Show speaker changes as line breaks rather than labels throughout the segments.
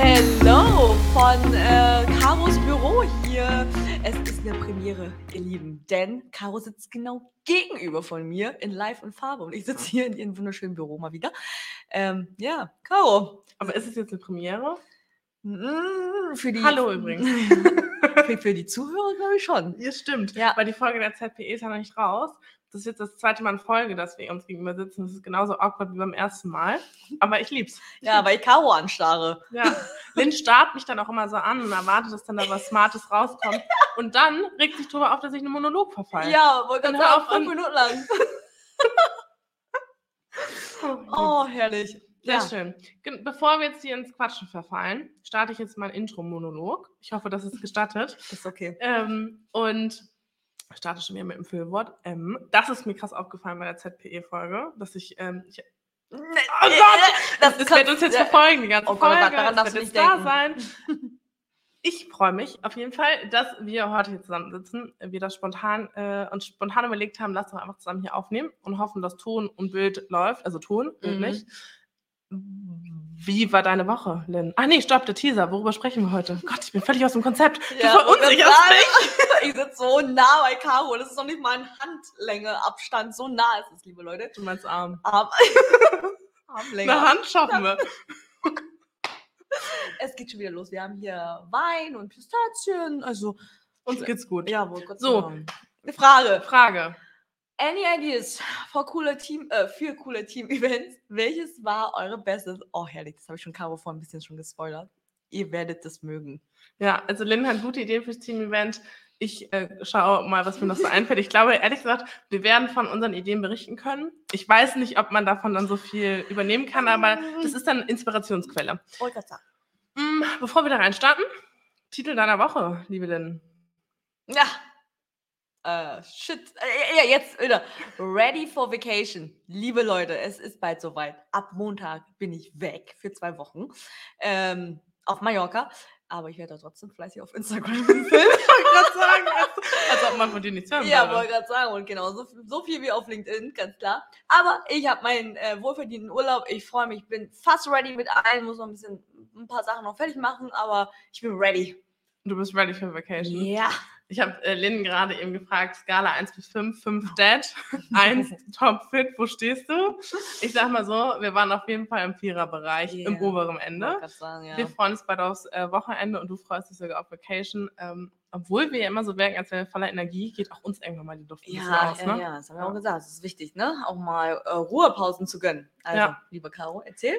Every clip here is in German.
Hello von äh, Caros Büro hier. Es ist eine Premiere, ihr Lieben, denn Caro sitzt genau gegenüber von mir in Live und Farbe und ich sitze hier in ihrem wunderschönen Büro mal wieder. Ähm, ja, Caro.
Aber ist es jetzt eine Premiere?
mm, Für die,
Hallo übrigens.
für, für die Zuhörer glaube ich schon.
Ja, stimmt.
Ja.
Weil die Folge der ZPE ist ja noch nicht raus. Das ist jetzt das zweite Mal in Folge, dass wir uns gegenüber sitzen. Das ist genauso awkward wie beim ersten Mal. Aber ich lieb's.
Ja, weil ich Caro anstarre.
Ja. Lynn starrt mich dann auch immer so an und erwartet, dass dann da was Smartes rauskommt. Und dann regt sich darüber auf, dass ich einen Monolog verfalle.
Ja, wollte
hör
sagen,
auf
fünf. Minuten lang.
Oh,
Oh, herrlich.
Sehr
ja.
schön. Bevor wir jetzt hier ins Quatschen verfallen, starte ich jetzt mein Intro-Monolog. Ich hoffe, das ist gestattet.
Ist okay.
Ähm, und starte schon wieder mit dem Füllwort. Ähm, das ist mir krass aufgefallen bei der ZPE-Folge, dass ich. Ähm, ich
Oh
Gott!
Das,
das wird uns jetzt verfolgen, die ganze
Oh Gott, oh
Folge.
Daran
das wird jetzt
nicht
da sein. Ich freue mich auf jeden Fall, dass wir heute hier zusammensitzen, wir das spontan äh, uns spontan überlegt haben, lass doch einfach zusammen hier aufnehmen und hoffen, dass Ton und Bild läuft, also Ton,
Mhm.
nicht. Wie war deine Woche, Lynn? Ah nee, stopp, der Teaser. Worüber sprechen wir heute? Gott, ich bin völlig aus dem Konzept. Du
Ja,
verunsicherst mich.
Ich sitze so nah bei Caro. Das ist noch nicht mal ein Handlänge Abstand. So nah ist es, liebe Leute.
Du meinst Arm.
Arm Armlänge.
Eine Hand schaffen wir.
Es geht schon wieder los. Wir haben hier Wein und Pistazien. Also,
Uns geht's gut.
ja, wohl Gott
So.
sei Dank. Eine Frage.
Frage.
Any ideas for coole Team, äh, für coole Team-Events? Welches war eure bestes? Oh, herrlich. Das habe ich schon Caro vor ein bisschen schon gespoilert. Ihr werdet das mögen.
Ja, also Lynn hat gute Ideen fürs Team-Event. Ich äh, schaue mal, was mir noch so einfällt. Ich glaube, ehrlich gesagt, wir werden von unseren Ideen berichten können. Ich weiß nicht, ob man davon dann so viel übernehmen kann, aber das ist dann Inspirationsquelle.
Grad sagen.
Mm, bevor wir da rein starten, Titel deiner Woche, liebe Lynn.
Ja. Äh, shit. Äh, ja, jetzt wieder. Ready for Vacation. Liebe Leute, es ist bald soweit. Ab Montag bin ich weg für zwei Wochen. Ähm, auf Mallorca. Aber ich werde da trotzdem fleißig auf Instagram filmen.
Sagen, als, als ob man von dir nichts hören
ja,
würde.
wollte gerade sagen. Und genau, so, so viel wie auf LinkedIn, ganz klar. Aber ich habe meinen äh, wohlverdienten Urlaub. Ich freue mich. Ich bin fast ready mit allen. Muss noch ein bisschen ein paar Sachen noch fertig machen. Aber ich bin ready.
Du bist ready for vacation.
Ja.
Ich habe äh, Lynn gerade eben gefragt, Skala 1 bis 5, 5 dead, 1 top fit, wo stehst du? Ich sag mal so, wir waren auf jeden Fall im Viererbereich, im
Ja.
oberen Ende.
sagen, ja.
Wir freuen uns bald aufs äh, Wochenende und du freust dich sogar auf Vacation. Ähm, obwohl wir ja immer so wirken, als wären wir voller Energie, geht auch uns irgendwann mal die Luft
Ja,
aus.
ja,
Ne?
ja, das haben wir auch gesagt. Das ist wichtig, ne? Auch mal äh, Ruhepausen zu gönnen. Also,
Ja.
liebe Caro, erzähl.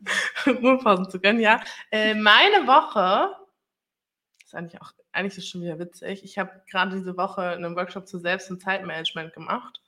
Ruhepausen zu gönnen, ja. Äh, meine Woche eigentlich auch, eigentlich ist es schon wieder witzig. Ich habe gerade diese Woche einen Workshop zu Selbst- und Zeitmanagement gemacht.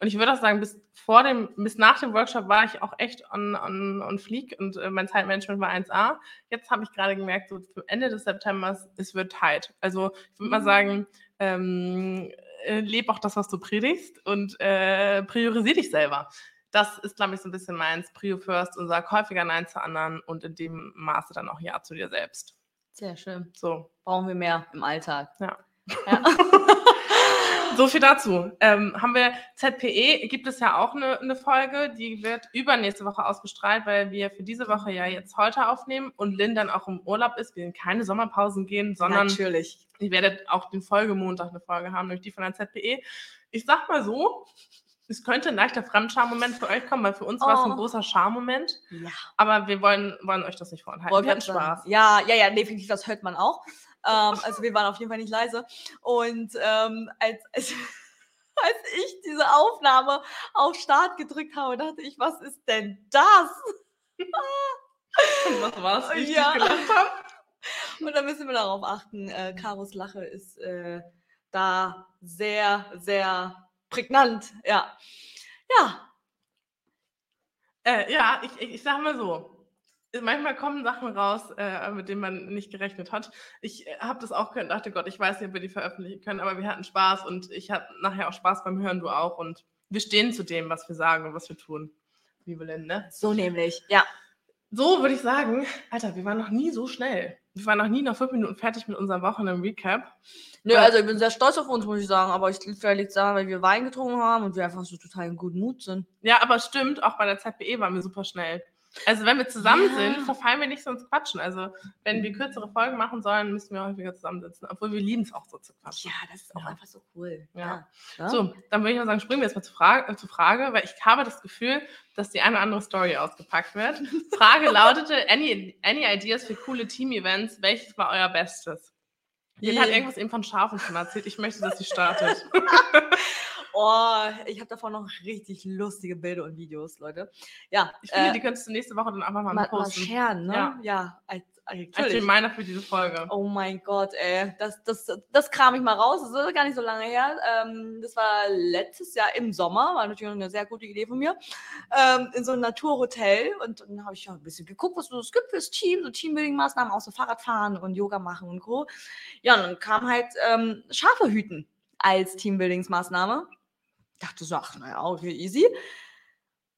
Und ich würde auch sagen, bis vor dem, bis nach dem Workshop war ich auch echt on, on, on fleek und äh, mein Zeitmanagement war 1A. Jetzt habe ich gerade gemerkt, so zum Ende des Septembers, es wird tight. Also ich würde mal
Mhm.
sagen, ähm, äh, leb auch das, was du predigst und äh, priorisier dich selber. Das ist, glaube ich, so ein bisschen meins. Prio first und sag häufiger Nein zu anderen und in dem Maße dann auch Ja zu dir selbst.
Sehr schön.
So,
Brauchen wir mehr im Alltag.
Ja.
ja.
so viel dazu. Ähm, haben wir ZPE, gibt es ja auch eine, eine Folge, die wird übernächste Woche ausgestrahlt, weil wir für diese Woche ja jetzt heute aufnehmen und Lynn dann auch im Urlaub ist. Wir in keine Sommerpausen gehen, sondern
Natürlich.
ihr werdet auch den Folgemontag eine Folge haben, nämlich die von der ZPE. Ich sag mal so, es könnte ein leichter Fremdscham-Moment für euch kommen, weil für uns war es ein
Oh.
großer Charme-Moment.
Ja.
Aber wir wollen, wollen euch das nicht vorenthalten. Wir hatten. Spaß.
Ja, ja, ja, definitiv, das hört man auch. Ähm, also wir waren auf jeden Fall nicht leise. Und ähm, als, als, als ich diese Aufnahme auf Start gedrückt habe, dachte ich, was ist denn das?
Und was war es, wie ich
Ja.
gelacht habe?
Und da müssen wir darauf achten, äh, Karos Lache ist äh, da sehr, sehr prägnant. Ja. Ja.
Äh, ja, ich, ich, ich sag mal so. Manchmal kommen Sachen raus, äh, mit denen man nicht gerechnet hat. Ich äh, habe das auch gehört und dachte, Gott, ich weiß nicht, ob wir die veröffentlichen können, aber wir hatten Spaß und ich hatte nachher auch Spaß beim Hören, du auch. Und wir stehen zu dem, was wir sagen und was wir tun. Liebe Lynn, ne?
So nämlich. Ja.
So würde ich sagen, Alter, wir waren noch nie so schnell. Wir waren noch nie nach fünf Minuten fertig mit unserem Wochenende-Recap.
Nö,
Ja.
also ich bin sehr stolz auf uns, muss ich sagen, aber ich will vielleicht sagen, weil wir Wein getrunken haben und wir einfach so total in guten Mut sind.
Ja, aber stimmt, auch bei der ZBE waren wir super schnell. Also wenn wir zusammen
Ja.
sind, verfallen wir nicht so ins Quatschen. Also wenn wir kürzere Folgen machen sollen, müssen wir häufiger zusammensitzen. Obwohl wir lieben es auch so zu quatschen.
Ja, das ist auch
Ja.
einfach so cool.
Ja.
Ja.
So, dann würde ich mal sagen, springen wir jetzt mal zur Frage, äh, zur Frage, weil ich habe das Gefühl, dass die eine oder andere Story ausgepackt wird. Frage lautete, any, any ideas für coole Team-Events? Welches war euer Bestes? Jede
Die-
hat irgendwas eben von Schafen schon erzählt. Ich möchte, dass sie startet.
Oh, ich habe davon noch richtig lustige Bilder und Videos, Leute. Ja,
Ich finde,
äh,
die könntest du nächste Woche dann einfach mal,
mal, mal
posten.
scheren, ne?
Ja.
Ja, als, als.
Reminder für diese Folge.
Oh mein Gott, ey, das, das, das kram ich mal raus. Das ist gar nicht so lange her. Ähm, das war letztes Jahr im Sommer, war natürlich eine sehr gute Idee von mir, ähm, in so einem Naturhotel. Und dann habe ich ja ein bisschen geguckt, was es gibt fürs Team, so Teambuilding-Maßnahmen, auch so Fahrradfahren und Yoga machen und Co. Ja, und dann kam halt ähm, Schafe hüten als Teambuildingsmaßnahme. Dachte so, ach, naja, okay, easy.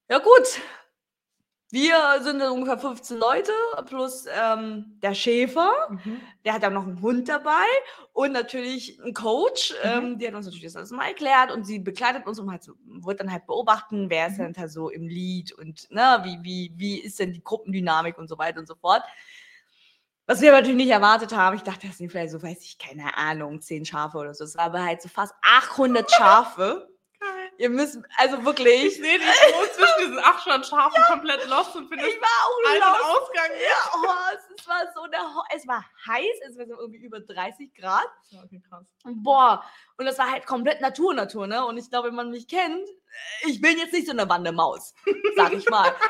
Ja, gut. Wir sind dann ungefähr 15 Leute plus ähm, der Schäfer.
Mhm.
Der hat dann noch einen Hund dabei und natürlich einen Coach. Ähm, die hat uns natürlich das alles mal erklärt und sie begleitet uns und halt wird dann halt beobachten, wer ist
Mhm.
denn da so im Lied und ne, wie, wie, wie ist denn die Gruppendynamik und so weiter und so fort. Was wir natürlich nicht erwartet haben, ich dachte, das sind vielleicht so, weiß ich, keine Ahnung, 10 Schafe oder so. Es war aber halt so fast 800 Schafe. Ihr müsst, also
Ich
wirklich,
sehe dich so zwischen diesen 800 Schafen komplett lost und finde
ich war auch
einen
lost.
Ausgang.
Ja, oh, es, es war so der, es war heiß, es war so irgendwie über 30 Grad.
Ja, okay, krass.
Boah, und das war halt komplett Natur, Natur, ne? Und ich glaube, wenn man mich kennt, ich bin jetzt nicht so eine Wandemaus, sag ich mal.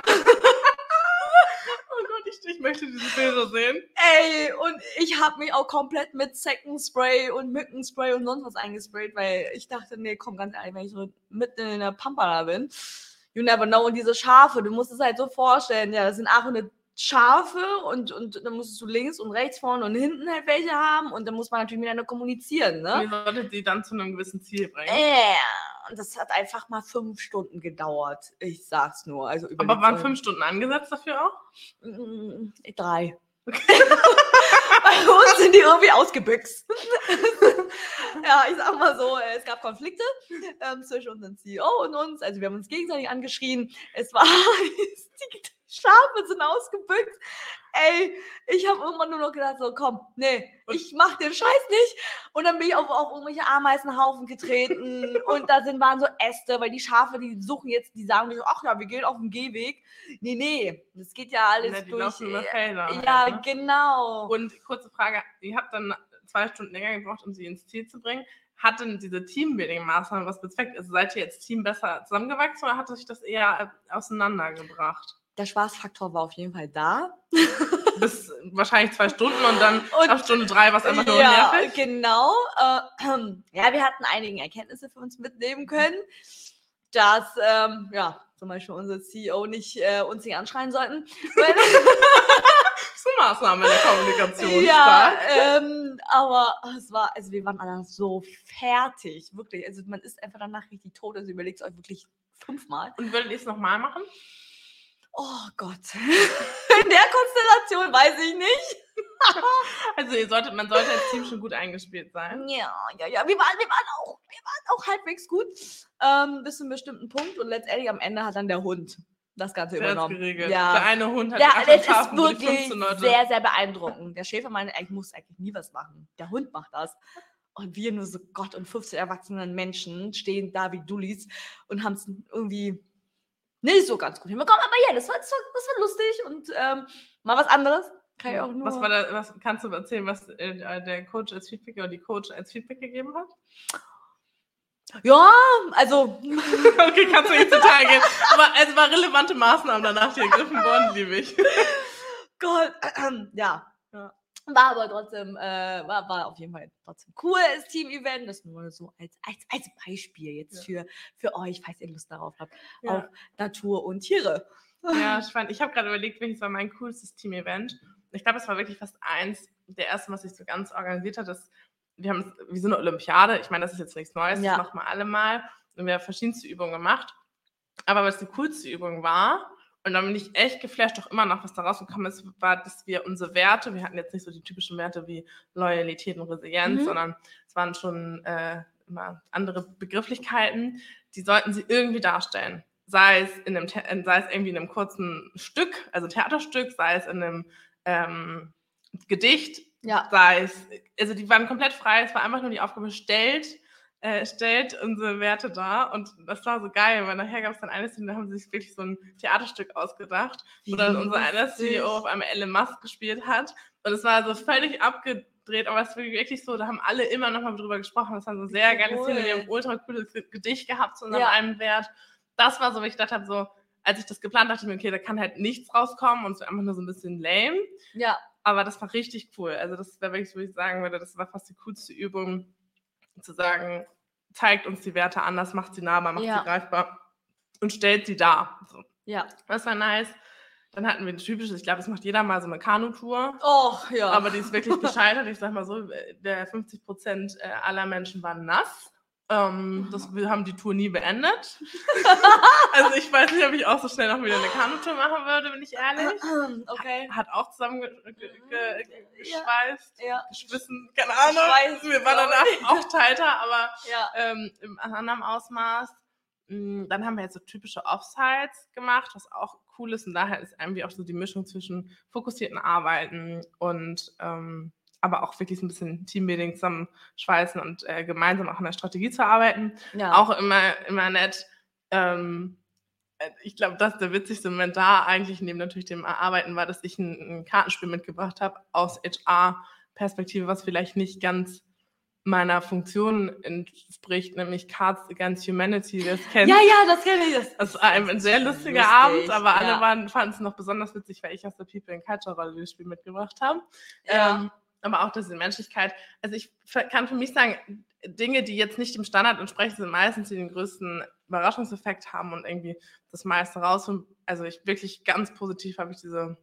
Oh Gott, ich, ich möchte diese Bilder sehen.
Ey, und ich habe mich auch komplett mit Seckenspray und Mückenspray und sonst was eingesprayt, weil ich dachte, nee, komm, ganz ehrlich, wenn ich so mitten in der Pampa da bin, you never know. Und diese Schafe, du musst es halt so vorstellen, ja, das sind 800 Schafe und, und dann musst du links und rechts, vorne und hinten halt welche haben und dann muss man natürlich miteinander kommunizieren, ne?
Wie solltet sie dann zu einem gewissen Ziel bringen?
Äh, und das hat einfach mal fünf Stunden gedauert. Ich sag's nur. Also
Aber waren fünf Stunden angesetzt dafür auch?
Mm, Drei. Bei uns sind die irgendwie ausgebüxt. ja, ich sag mal so, es gab Konflikte ähm, zwischen unserem CEO und uns. Also wir haben uns gegenseitig angeschrien. Es war Schafe sind ausgebückt. Ey, ich habe irgendwann nur noch gedacht, so komm, nee, ich mach den Scheiß nicht. Und dann bin ich auf, auf irgendwelche Ameisenhaufen getreten und da sind, waren so Äste, weil die Schafe, die suchen jetzt, die sagen so, ach ja, wir gehen auf den Gehweg. Nee, nee, das geht ja alles
Ne, die
durch.
über Felder. halt,
Ja,
ne?
genau.
Und kurze Frage, ihr habt dann zwei Stunden länger gebraucht, um sie ins Ziel zu bringen. Hat denn diese Teambuilding-Maßnahme was bezweckt? Also seid ihr jetzt Team besser zusammengewachsen oder hat sich das eher äh, auseinandergebracht?
Der Spaßfaktor war auf jeden Fall da.
Bis wahrscheinlich zwei Stunden und dann
Und-
ab Stunde drei war es einfach nur
ja,
nervig.
genau. Äh, ja, wir hatten einige Erkenntnisse für uns mitnehmen können, dass ähm, ja, zum Beispiel unser CEO nicht äh, uns nicht anschreien sollten.
So Maßnahmen in der Kommunikation.
ja, ähm, aber es war, also wir waren alle so fertig, wirklich. Also man ist einfach danach richtig tot. Also überlegt es euch wirklich fünfmal.
Und würdet ihr es nochmal machen?
Oh Gott. In der Konstellation weiß ich nicht.
Also ihr solltet, man sollte als Team schon gut eingespielt sein.
Ja, ja, ja. Wir waren, wir waren, auch, wir waren auch halbwegs gut. Ähm, bis zu einem bestimmten Punkt. Und letztendlich am Ende hat dann der Hund das Ganze
hat's
übernommen.
geregelt.
Ja.
Der eine Hund hat
Ja, das ist wirklich
15 Leute.
sehr, sehr beeindruckend. Der Schäfer meinte, ich muss eigentlich nie was machen. Der Hund macht das. Und wir nur so Gott und 15 erwachsenen Menschen stehen da wie Dullis und haben es irgendwie nicht so ganz gut hinbekommen. Aber ja, das war, das war, das war lustig und ähm, mal was anderes. Kann ich auch nur.
was war da, was kannst du erzählen, was äh, der Coach als Feedback oder die Coach als Feedback gegeben hat?
ja, also
okay, kannst du nicht Detail gehen. Aber es war relevante Maßnahmen danach, die ergriffen wurden, liebe ich.
Gott, ja.
Ja.
War aber trotzdem, äh, war, war auf jeden Fall trotzdem cool als Team-Event. Das nur so als, als, als Beispiel jetzt für, für euch, falls ihr Lust darauf habt,
Ja.
auf Natur und Tiere.
Ja, spannend. Ich habe gerade überlegt, welches war mein coolstes Team-Event. Ich glaube, es war wirklich fast eins der ersten, was ich so ganz organisiert hat. Das, wir haben es wie so eine Olympiade. Ich meine, das ist jetzt nichts Neues,
Ja.
das machen wir alle mal. Und wir haben verschiedenste Übungen gemacht. Aber was die coolste Übung war, und dann bin ich echt geflasht, auch immer noch, was da rausgekommen ist, war, dass wir unsere Werte, wir hatten jetzt nicht so die typischen Werte wie Loyalität und Resilienz,
Mhm.
sondern es waren schon äh, immer andere Begrifflichkeiten, die sollten sie irgendwie darstellen. sei es, in einem, sei es irgendwie in einem kurzen Stück, also Theaterstück, sei es in einem ähm, Gedicht,
Ja.
sei es, also die waren komplett frei, es war einfach nur die Aufgabe, stellt, äh, stellt unsere Werte dar und das war so geil, weil nachher gab es dann eine Szene, da haben sie sich wirklich so ein Theaterstück ausgedacht, wo dann unser einer. CEO auf einmal Elon Musk gespielt hat und es war so völlig abgedreht, aber es war wirklich so, da haben alle immer noch mal drüber gesprochen, das war so sehr geile
Cool.
Szene, wir haben ein ultra cooles Gedicht gehabt zu unserem
Ja.
einen Wert, das war so, wo ich gedacht habe, so, als ich das geplant dachte ich mir, okay, da kann halt nichts rauskommen und es wird einfach nur so ein bisschen lame.
Ja.
Aber das war richtig cool. Also das wäre wirklich, wo ich sagen würde, das war fast die coolste Übung, zu sagen, zeigt uns die Werte anders, macht sie nahbar, macht
Ja.
sie greifbar und stellt sie dar. So.
Ja.
Das war nice. Dann hatten wir ein typisches, ich glaube, das macht jeder mal so eine Kanutour.
Oh, ja.
Aber die ist wirklich bescheitert. Ich sag mal so, der 50 Prozent aller Menschen waren nass. Ähm, das, wir haben die Tour nie beendet. also ich weiß nicht, ob ich auch so schnell noch wieder eine Kanutour machen würde, bin ich ehrlich.
okay.
Hat auch zusammen ge
Ja.
geschwissen, keine Ahnung.
Geschweißt,
wir waren danach auch tighter, aber
Ja.
ähm, im anderen Ausmaß. Mm, Dann haben wir jetzt so typische Offsites gemacht, was auch cool ist. Und daher ist irgendwie auch so die Mischung zwischen fokussierten Arbeiten und ähm, aber auch wirklich so ein bisschen Teambuilding zusammenschweißen und äh, gemeinsam auch an der Strategie zu arbeiten.
ja.
Auch immer, immer nett. Ähm, äh, ich glaube, das der witzigste Moment da eigentlich neben natürlich dem Arbeiten war, dass ich ein, ein Kartenspiel mitgebracht habe aus HR-Perspektive, was vielleicht nicht ganz meiner Funktion entspricht, nämlich Cards Against Humanity. Das kennt
ja, ja, das kenne ich. Das.
das war ein sehr lustiger
Lustig,
Abend, aber alle
ja.
waren fanden es noch besonders witzig, weil ich aus der People and Culture Rolle das Spiel mitgebracht habe.
Ja.
Ähm, aber auch diese Menschlichkeit. Also ich kann für mich sagen, Dinge, die jetzt nicht dem Standard entsprechen, sind meistens die den größten Überraschungseffekt haben und irgendwie das meiste raus. Also ich wirklich ganz positiv habe ich diese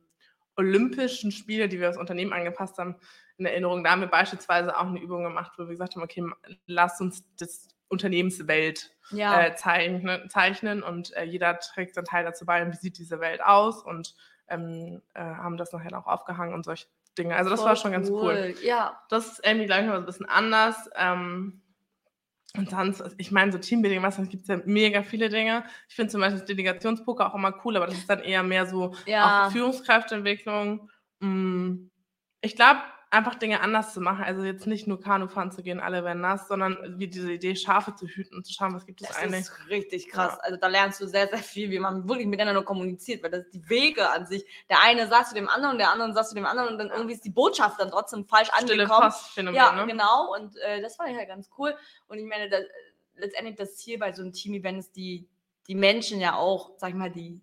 Olympischen Spiele, die wir als Unternehmen angepasst haben, in Erinnerung. Da haben wir beispielsweise auch eine Übung gemacht, wo wir gesagt haben, okay, lass uns das Unternehmenswelt
ja.
äh, zeichnen, zeichnen und äh, jeder trägt seinen Teil dazu bei, wie sieht diese Welt aus und ähm, äh, haben das nachher auch aufgehangen und solche Dinge. Also das
Voll
war schon ganz cool.
Ja.
Das ist irgendwie, glaube ich, so ein bisschen anders. Ähm, und sonst, ich meine, so Teambuilding, was gibt es ja mega viele Dinge. Ich finde zum Beispiel das Delegationspoker auch immer cool, aber das ist dann eher mehr so
Ja.
auch Führungskräfteentwicklung. Mm, Ich glaube, einfach Dinge anders zu machen. Also jetzt nicht nur Kanu fahren zu gehen, alle werden nass, sondern wie diese Idee, Schafe zu hüten und zu schauen, was gibt es
Das
eigentlich.
ist richtig krass.
Ja.
Also da lernst du sehr, sehr viel, wie man wirklich miteinander kommuniziert, weil das die Wege an sich, der eine sagt zu dem anderen, der andere sagt zu dem anderen und dann irgendwie ist die Botschaft dann trotzdem falsch
Stille
angekommen.
Postphänomen,
Ja,
ne?
genau. Und äh, das fand ich halt ganz cool. Und ich meine, das, letztendlich das Ziel bei so einem Team-Event ist, die, die Menschen ja auch, sag ich mal, die,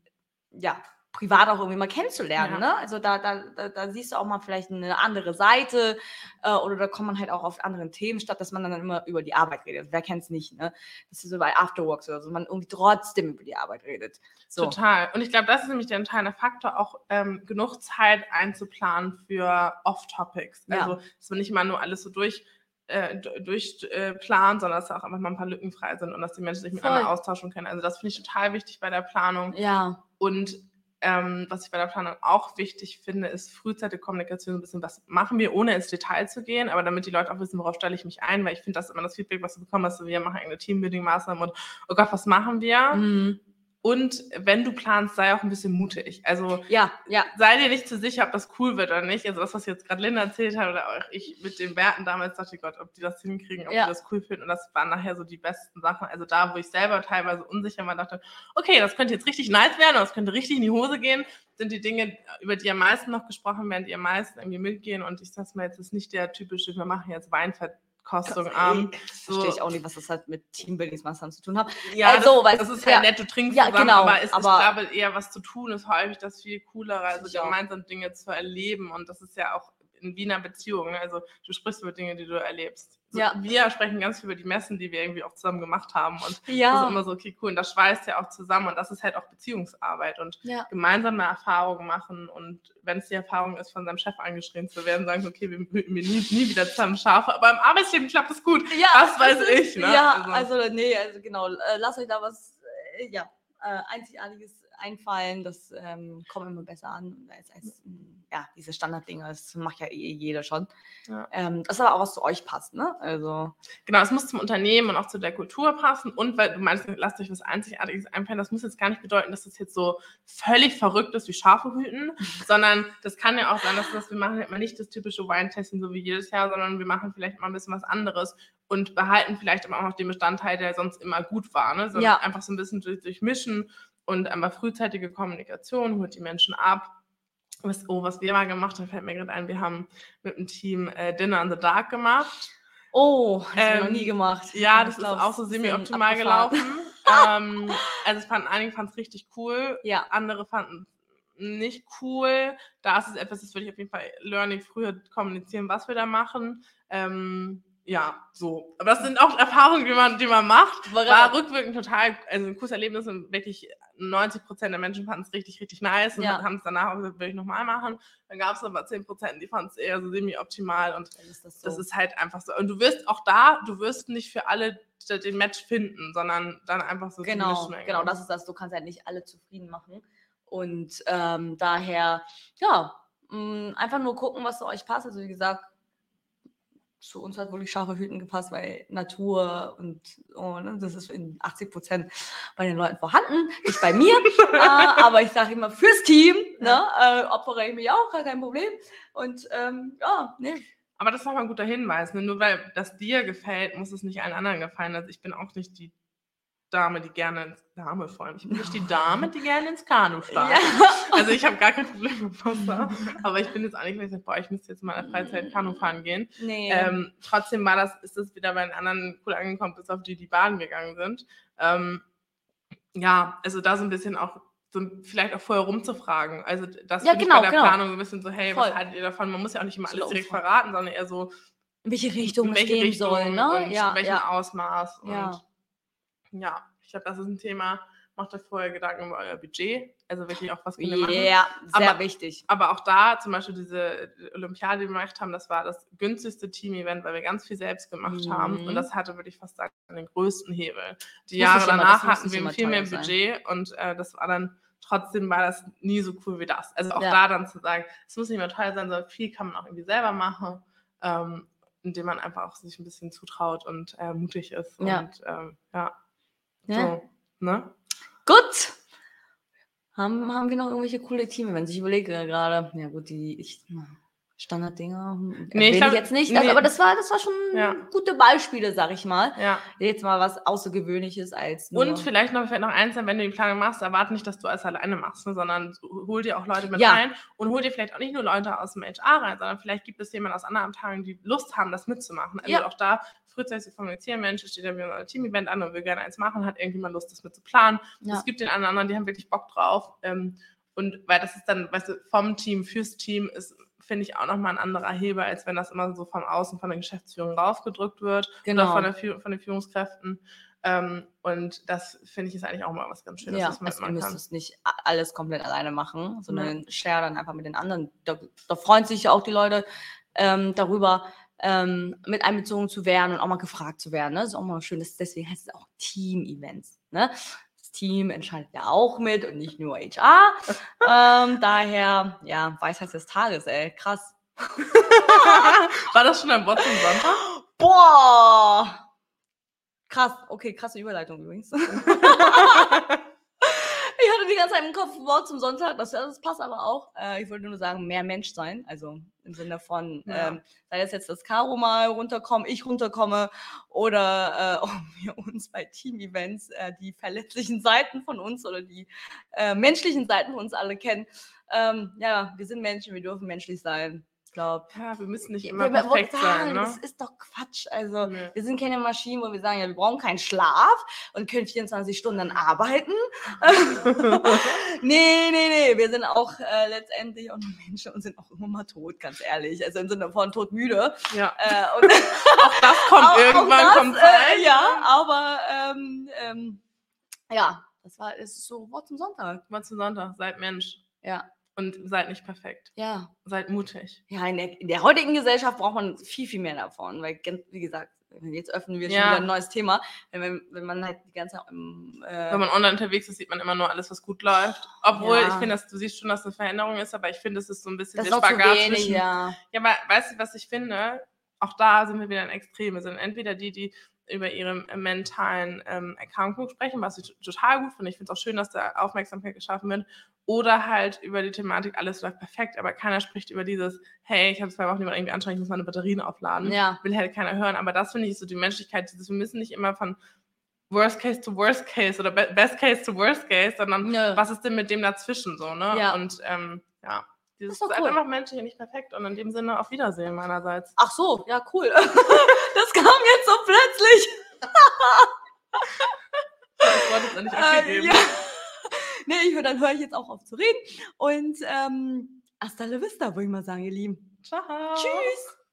ja, privat auch irgendwie mal kennenzulernen.
Ja.
Ne? Also da, da, da, da siehst du auch mal vielleicht eine andere Seite äh, oder da kommt man halt auch auf anderen Themen, statt dass man dann immer über die Arbeit redet. Wer kennt es nicht, ne? Das ist so bei Afterworks oder so, man irgendwie trotzdem über die Arbeit redet. So.
Total. Und ich glaube, das ist nämlich der entscheidende Faktor, auch ähm, genug Zeit einzuplanen für Off-Topics.
Ja.
Also, dass man nicht mal nur alles so durch äh, d- durchplant, äh, sondern dass da auch einfach mal ein paar Lücken frei sind und dass die Menschen sich miteinander austauschen können. Also das finde ich total wichtig bei der Planung.
Ja,
Und ähm, was ich bei der Planung auch wichtig finde, ist frühzeitige Kommunikation, ein bisschen, was machen wir, ohne ins Detail zu gehen, aber damit die Leute auch wissen, worauf stelle ich mich ein, weil ich finde, das ist immer das Feedback, was du bekommst, dass wir machen eine Teambuilding-Maßnahme und oh Gott, was machen wir?
mhm.
Und wenn du planst, sei auch ein bisschen mutig. Also
ja, ja,
sei dir nicht zu sicher, ob das cool wird oder nicht. Also das, was jetzt gerade Linda erzählt hat oder auch ich mit den Werten damals, dachte ich Gott, ob die das hinkriegen, ob
Ja.
die das cool finden. Und das waren nachher so die besten Sachen. Also da, wo ich selber teilweise unsicher war, dachte, okay, das könnte jetzt richtig nice werden oder das könnte richtig in die Hose gehen, sind die Dinge, über die am meisten noch gesprochen werden, die am meisten irgendwie mitgehen. Und ich sag's mal, jetzt ist nicht der typische, wir machen jetzt Weinverkostung am.
Verstehe ich auch nicht, was das halt mit Teambuildingsmaßnahmen zu tun hat.
Ja,
Also,
das,
weil-
das ist
ja.
halt nett, du trinkst
Ja,
zusammen,
genau,
aber es ist,
aber-
ich glaube, eher was zu tun ist häufig das viel coolere, also gemeinsam Dinge zu erleben und das ist ja auch in Wiener Beziehungen, ne? also du sprichst über Dinge, die du erlebst. So,
Ja.
Wir sprechen ganz viel über die Messen, die wir irgendwie auch zusammen gemacht haben und das ist
Ja,
immer so, okay, cool, und das schweißt ja auch zusammen und das ist halt auch Beziehungsarbeit und
ja,
gemeinsame Erfahrungen machen und wenn es die Erfahrung ist, von seinem Chef angeschrien zu werden, sagen, okay, wir wir nie, nie wieder zusammen Schafe, aber im Arbeitsleben klappt es gut.
ja,
Was weiß
das ist-
ich, ne?
Ja,
Also-
also, nee, also genau, äh, lasst euch da was, äh, ja, äh, Einzigartiges einfallen. Das ähm, kommt immer besser an als, als ja, diese Standarddinge. Das macht ja eh jeder schon.
Ja.
Ähm, das ist aber auch, was zu euch passt, ne? Also,
Genau, es muss zum Unternehmen und auch zu der Kultur passen. Und weil du meinst, lasst euch was Einzigartiges einfallen, das muss jetzt gar nicht bedeuten, dass das jetzt so völlig verrückt ist wie Schafe hüten, sondern das kann ja auch sein, dass das, wir machen halt mal nicht das typische Wine-Testing so wie jedes Jahr, sondern wir machen vielleicht mal ein bisschen was anderes und behalten vielleicht aber auch noch den Bestandteil, der sonst immer gut war. Ne? Sondern
Ja.
einfach so ein bisschen durch, durchmischen und einmal frühzeitige Kommunikation, holt die Menschen ab. Was, oh, was wir mal gemacht haben, fällt mir gerade ein, wir haben mit dem Team äh, Dinner in the Dark gemacht.
oh, das habe ich noch
Ähm,
nie gemacht.
Ja, das
glaub,
ist auch
es
so semi-optimal gelaufen. ähm, also es fanden einige fanden es richtig cool,
Ja,
andere fanden nicht cool. Da ist es etwas, das würde ich auf jeden Fall Learning früher kommunizieren, was wir da machen. Ähm, ja, so. Aber das sind auch Erfahrungen, die man, die man macht.
War
rückwirkend total, also ein cooles Erlebnis und wirklich 90 Prozent der Menschen fanden es richtig, richtig nice und
Ja.
haben es danach auch gesagt, will ich nochmal machen. Dann gab es aber 10 Prozent, die fanden es eher so semi-optimal und
ist das so.
das ist halt einfach so. Und du wirst auch da, du wirst nicht für alle den Match finden, sondern dann einfach so
Genau, genau, das ist das. Du kannst halt nicht alle zufrieden machen. Und ähm, daher, ja, mh, einfach nur gucken, was zu euch passt. Also wie gesagt, zu uns hat wohl die scharfe Hüten gepasst, weil Natur und oh, ne, das ist in 80 Prozent bei den Leuten vorhanden, nicht bei mir. äh, aber ich sage immer, fürs Team ne, äh, opfere ich mich auch, gar kein Problem. Und ähm, ja, ne,
Aber das ist auch mal ein guter Hinweis. Ne? Nur weil das dir gefällt, muss es nicht allen anderen gefallen. Also ich bin auch nicht die Dame, die gerne ins Dame vor allem. Ich bin nicht die Dame, die gerne ins Kanu steigt.
ja.
Also ich habe gar kein Problem mit Wasser. Aber ich bin jetzt nicht, weil ich sage, boah, ich müsste jetzt mal in der Freizeit Kanu fahren gehen.
nee.
Ähm, trotzdem war das, ist es wieder bei den anderen cool angekommen, bis auf die, die baden gegangen sind. Ähm, ja, also da so ein bisschen auch, so vielleicht auch vorher rumzufragen. Also das
Ja, genau,
bei der
genau.
Planung so ein bisschen so, hey, was
Voll.
haltet ihr davon? Man muss ja auch nicht immer alles direkt verraten, sondern eher so,
in welche Richtung
in
es
welche
gehen
Richtung
soll, ne?
und
Ja,
in welchem
ja.
Ausmaß. Und ja, ich glaube, das ist ein Thema. Macht euch vorher Gedanken über euer Budget. Also wirklich auch, was wir machen.
Ja, sehr
Aber-
wichtig.
Aber auch da, zum Beispiel diese Olympiade, die wir gemacht haben, das war das günstigste Team-Event, weil wir ganz viel selbst gemacht haben.
Mhm.
Und das hatte, würde ich fast sagen, den größten Hebel. Die Jahre
immer-
danach hatten wir viel mehr
sein.
Budget und äh, das war dann, trotzdem war das nie so cool wie das. Also auch
Ja.
da dann zu sagen, es muss nicht mehr teuer sein, sondern viel kann man auch irgendwie selber machen, ähm, indem man einfach auch sich ein bisschen zutraut und äh, mutig ist.
Ja.
Und ähm, ja,
Ja.
so, ne?
Gut. Haben, haben wir noch irgendwelche coole Team-Events? Ich überlege gerade. Ja, gut, die ich, Standarddinger. hm,
Nee, ich glaub-
jetzt nicht.
nee.
Also, aber das war, das war schon
Ja.
gute Beispiele, sag ich mal.
Ja.
Jetzt mal was Außergewöhnliches als.
Und vielleicht noch, vielleicht noch eins, wenn du die Planung machst, erwarte nicht, dass du alles alleine machst, ne, sondern hol dir auch Leute mit
Ja.
rein und hol dir vielleicht auch nicht nur Leute aus dem HR rein, sondern vielleicht gibt es jemanden aus anderen Abteilungen, die Lust haben, das mitzumachen. Also
Ja.
auch da frühzeitig zu kommunizieren, Mensch, steht ja wieder ein Team-Event an und will gerne eins machen, hat irgendjemand Lust, das mit zu planen. Es gibt den anderen, die haben wirklich Bock drauf. Ähm, und weil das ist dann, weißt du, vom Team fürs Team ist, finde ich, auch nochmal ein anderer Hebel, als wenn das immer so von außen, von der Geschäftsführung raufgedrückt wird
Genau.
oder von, der, von den Führungskräften. Ähm, und das finde ich ist eigentlich auch mal was ganz Schönes,
ja,
was man
also, müsst
kann.
es nicht alles komplett alleine machen, sondern share dann einfach mit den anderen. Da, da freuen sich ja auch die Leute ähm, darüber, ähm, mit einbezogen zu werden und auch mal gefragt zu werden. Ne? Das ist auch mal schön. Das, deswegen heißt es auch Team-Events. Ne? Team entscheidet ja auch mit und nicht nur HR. ähm, daher, ja, Weisheit des Tages, ey. Krass.
War das schon ein Wort zum Sonntag?
Boah! Krass, okay, krasse Überleitung übrigens. die ganze Zeit im Kopf Wort zum Sonntag, das, das passt aber auch. Äh, ich wollte nur sagen, mehr Mensch sein, also im Sinne von,
Ja.
ähm, sei das jetzt das Caro mal runterkommen, ich runterkomme oder äh, wir uns bei Team-Events äh, die verletzlichen Seiten von uns oder die äh, menschlichen Seiten von uns alle kennen. Ähm, ja, wir sind Menschen, wir dürfen menschlich sein. Ich glaube,
Ja, wir müssen nicht immer
wir-
perfekt
wollten
sein,
sagen,
ne?
Das ist doch Quatsch. Also,
Nee.
wir sind keine Maschinen, wo wir sagen, ja, wir brauchen keinen Schlaf und können 24 Stunden arbeiten. nee, nee, nee. Wir sind auch äh, letztendlich auch nur Menschen und sind auch immer mal tot, ganz ehrlich. Also im Sinne von todmüde.
Ja,
Äh, und
auch das kommt
auch- auch
irgendwann,
das,
kommt
äh. Ja, aber ähm, ähm, ja, das war ist so Wort zum Sonntag.
Mal zu Sonntag, seid Mensch
Ja,
und seid nicht perfekt.
ja.
Seid mutig.
Ja, in der, in der heutigen Gesellschaft braucht man viel, viel mehr davon, weil, wie gesagt, jetzt öffnen wir schon
Ja.
wieder ein neues Thema, wenn, wenn, man halt die ganze Zeit im, äh,
Wenn man online unterwegs ist, sieht man immer nur alles, was gut läuft. Obwohl,
Ja.
ich finde, dass du siehst schon, dass es eine Veränderung ist, aber ich finde, es ist so ein bisschen
das
der Spagat
wenig,
zwischen
ja.
Ja, aber weißt du, was ich finde? Auch da sind wir wieder in Extreme. Sind entweder die, die über ihre äh, mentalen ähm, Erkrankungen sprechen, was ich total gut finde. Ich finde es auch schön, dass da Aufmerksamkeit geschaffen wird. Oder halt über die Thematik, alles läuft perfekt, aber keiner spricht über dieses, hey, ich habe zwei Wochen jemand irgendwie anstrengend, ich muss meine Batterien aufladen.
Ja.
Will halt keiner hören. Aber das finde ich so die Menschlichkeit, dieses, wir müssen nicht immer von Worst Case to Worst Case oder Be Best Case to Worst Case, sondern
Nö.
was ist denn mit dem dazwischen so, ne?
Ja.
Und ähm, ja, dieses
ist cool.
einfach menschlich und nicht perfekt. Und in dem Sinne auf Wiedersehen meinerseits.
Ach so, ja, cool. das kam jetzt so plötzlich.
Das Wort ist noch nicht
Äh,
abgegeben.
ja. Nee, ich, dann höre ich jetzt auch auf zu reden. Und ähm, hasta la vista, würde ich mal sagen, ihr Lieben.
Ciao.
Tschüss.